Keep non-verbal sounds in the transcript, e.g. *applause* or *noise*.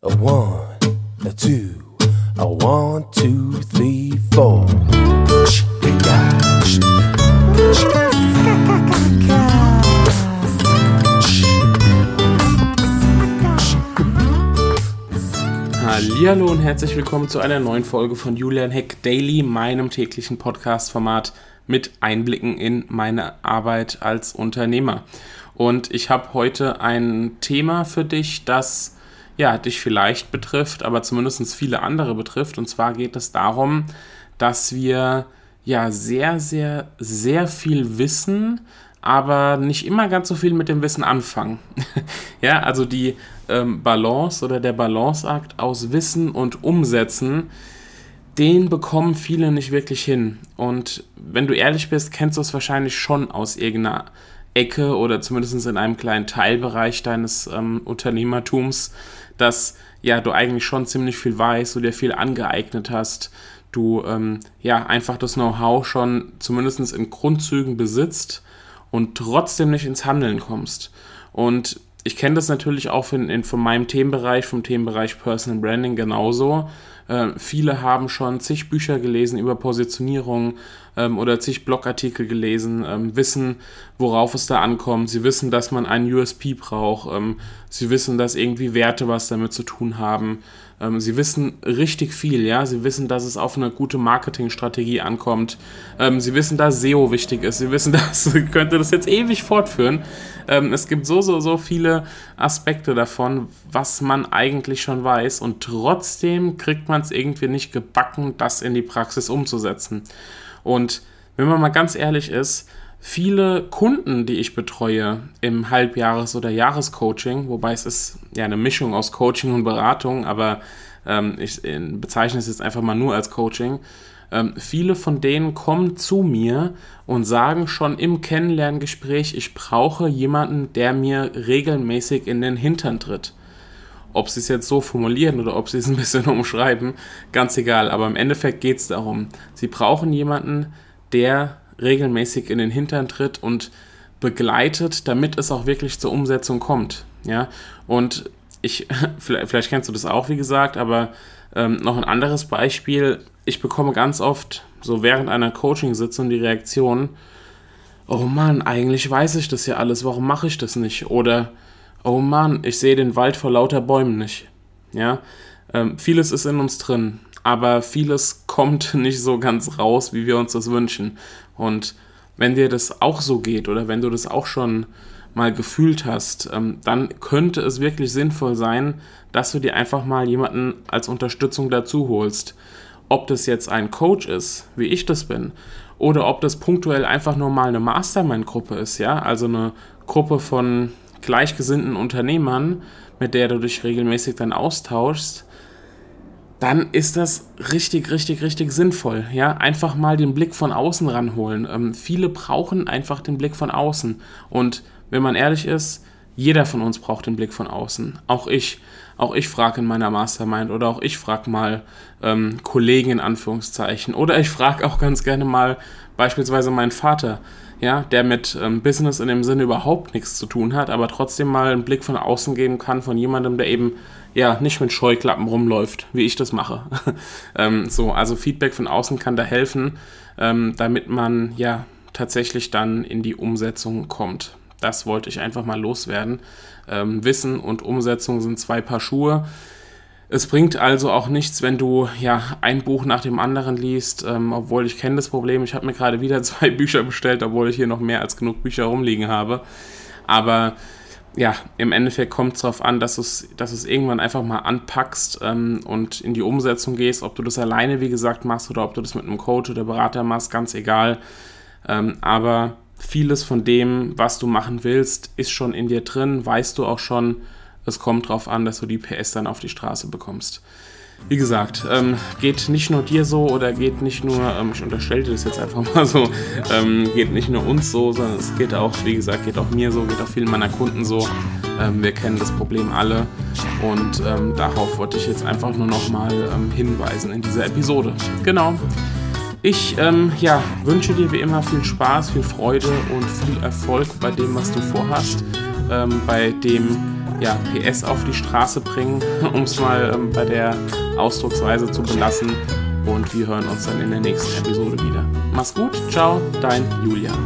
A one, a two, a one, two, three, four. Hallo und herzlich willkommen zu einer neuen Folge von Julian Heck Daily, meinem täglichen Podcast-Format mit Einblicken in meine Arbeit als Unternehmer. Und ich habe heute ein Thema für dich, das ja, dich vielleicht betrifft, aber zumindest viele andere betrifft. Und zwar geht es darum, dass wir ja sehr, sehr, sehr viel wissen, aber nicht immer ganz so viel mit dem Wissen anfangen. *laughs* ja, also die ähm, Balance oder der Balanceakt aus Wissen und Umsetzen, den bekommen viele nicht wirklich hin. Und wenn du ehrlich bist, kennst du es wahrscheinlich schon aus irgendeiner Ecke oder zumindest in einem kleinen Teilbereich deines ähm, Unternehmertums, dass ja du eigentlich schon ziemlich viel weißt, du dir viel angeeignet hast, du ähm, ja einfach das Know-how schon zumindest in Grundzügen besitzt und trotzdem nicht ins Handeln kommst. Und ich kenne das natürlich auch in, in, von meinem Themenbereich, vom Themenbereich Personal Branding genauso. Äh, viele haben schon zig Bücher gelesen über Positionierung ähm, oder zig Blogartikel gelesen, ähm, wissen, worauf es da ankommt. Sie wissen, dass man einen USP braucht. Ähm, sie wissen, dass irgendwie Werte was damit zu tun haben. Ähm, sie wissen richtig viel, ja. Sie wissen, dass es auf eine gute Marketingstrategie ankommt. Ähm, sie wissen, dass SEO wichtig ist. Sie wissen, *laughs* dass, könnte das jetzt ewig fortführen. Ähm, es gibt so, so, so viele Aspekte davon, was man eigentlich schon weiß und trotzdem kriegt man es irgendwie nicht gebacken, das in die Praxis umzusetzen. Und wenn man mal ganz ehrlich ist, viele Kunden, die ich betreue im Halbjahres- oder Jahrescoaching, wobei es ist ja eine Mischung aus Coaching und Beratung, aber ähm, ich äh, bezeichne es jetzt einfach mal nur als Coaching. Ähm, viele von denen kommen zu mir und sagen schon im Kennenlerngespräch, ich brauche jemanden, der mir regelmäßig in den Hintern tritt. Ob sie es jetzt so formulieren oder ob sie es ein bisschen *laughs* umschreiben, ganz egal. Aber im Endeffekt geht es darum, sie brauchen jemanden, der regelmäßig in den Hintern tritt und begleitet, damit es auch wirklich zur Umsetzung kommt. Ja, und ich, *laughs* vielleicht kennst du das auch, wie gesagt, aber ähm, noch ein anderes Beispiel. Ich bekomme ganz oft so während einer Coaching-Sitzung die Reaktion, oh Mann, eigentlich weiß ich das ja alles, warum mache ich das nicht? Oder, oh Mann, ich sehe den Wald vor lauter Bäumen nicht. Ja, ähm, vieles ist in uns drin, aber vieles *laughs* kommt nicht so ganz raus, wie wir uns das wünschen. Und wenn dir das auch so geht oder wenn du das auch schon mal gefühlt hast, ähm, dann könnte es wirklich sinnvoll sein, dass du dir einfach mal jemanden als Unterstützung dazu holst. Ob das jetzt ein Coach ist, wie ich das bin, oder ob das punktuell einfach nur mal eine Mastermind-Gruppe ist, ja, also eine Gruppe von gleichgesinnten Unternehmern, mit der du dich regelmäßig dann austauschst, dann ist das richtig, richtig, richtig sinnvoll. Ja, einfach mal den Blick von außen ranholen. Ähm, viele brauchen einfach den Blick von außen. Und wenn man ehrlich ist, jeder von uns braucht den Blick von außen. Auch ich. Auch ich frage in meiner Mastermind oder auch ich frage mal ähm, Kollegen in Anführungszeichen. Oder ich frage auch ganz gerne mal beispielsweise meinen Vater, ja, der mit ähm, Business in dem Sinne überhaupt nichts zu tun hat, aber trotzdem mal einen Blick von außen geben kann von jemandem, der eben ja nicht mit Scheuklappen rumläuft, wie ich das mache. *laughs* ähm, so, also Feedback von außen kann da helfen, ähm, damit man ja tatsächlich dann in die Umsetzung kommt. Das wollte ich einfach mal loswerden. Ähm, Wissen und Umsetzung sind zwei Paar Schuhe. Es bringt also auch nichts, wenn du ja ein Buch nach dem anderen liest, ähm, obwohl ich kenne das Problem. Ich habe mir gerade wieder *laughs* zwei Bücher bestellt, obwohl ich hier noch mehr als genug Bücher rumliegen habe. Aber ja, im Endeffekt kommt es darauf an, dass du es dass irgendwann einfach mal anpackst ähm, und in die Umsetzung gehst. Ob du das alleine, wie gesagt, machst oder ob du das mit einem Coach oder Berater machst, ganz egal. Ähm, aber vieles von dem, was du machen willst, ist schon in dir drin, weißt du auch schon. Es kommt darauf an, dass du die PS dann auf die Straße bekommst. Wie gesagt, ähm, geht nicht nur dir so oder geht nicht nur, ähm, ich unterstelle dir das jetzt einfach *laughs* mal so, ähm, geht nicht nur uns so, sondern es geht auch, wie gesagt, geht auch mir so, geht auch vielen meiner Kunden so. Ähm, wir kennen das Problem alle und ähm, darauf wollte ich jetzt einfach nur nochmal ähm, hinweisen in dieser Episode. Genau. Ich ähm, ja, wünsche dir wie immer viel Spaß, viel Freude und viel Erfolg bei dem, was du vorhast, ähm, bei dem, ja, PS auf die Straße bringen, *laughs* um es mal ähm, bei der Ausdrucksweise zu belassen. Und wir hören uns dann in der nächsten Episode wieder. Mach's gut, ciao, dein Julian.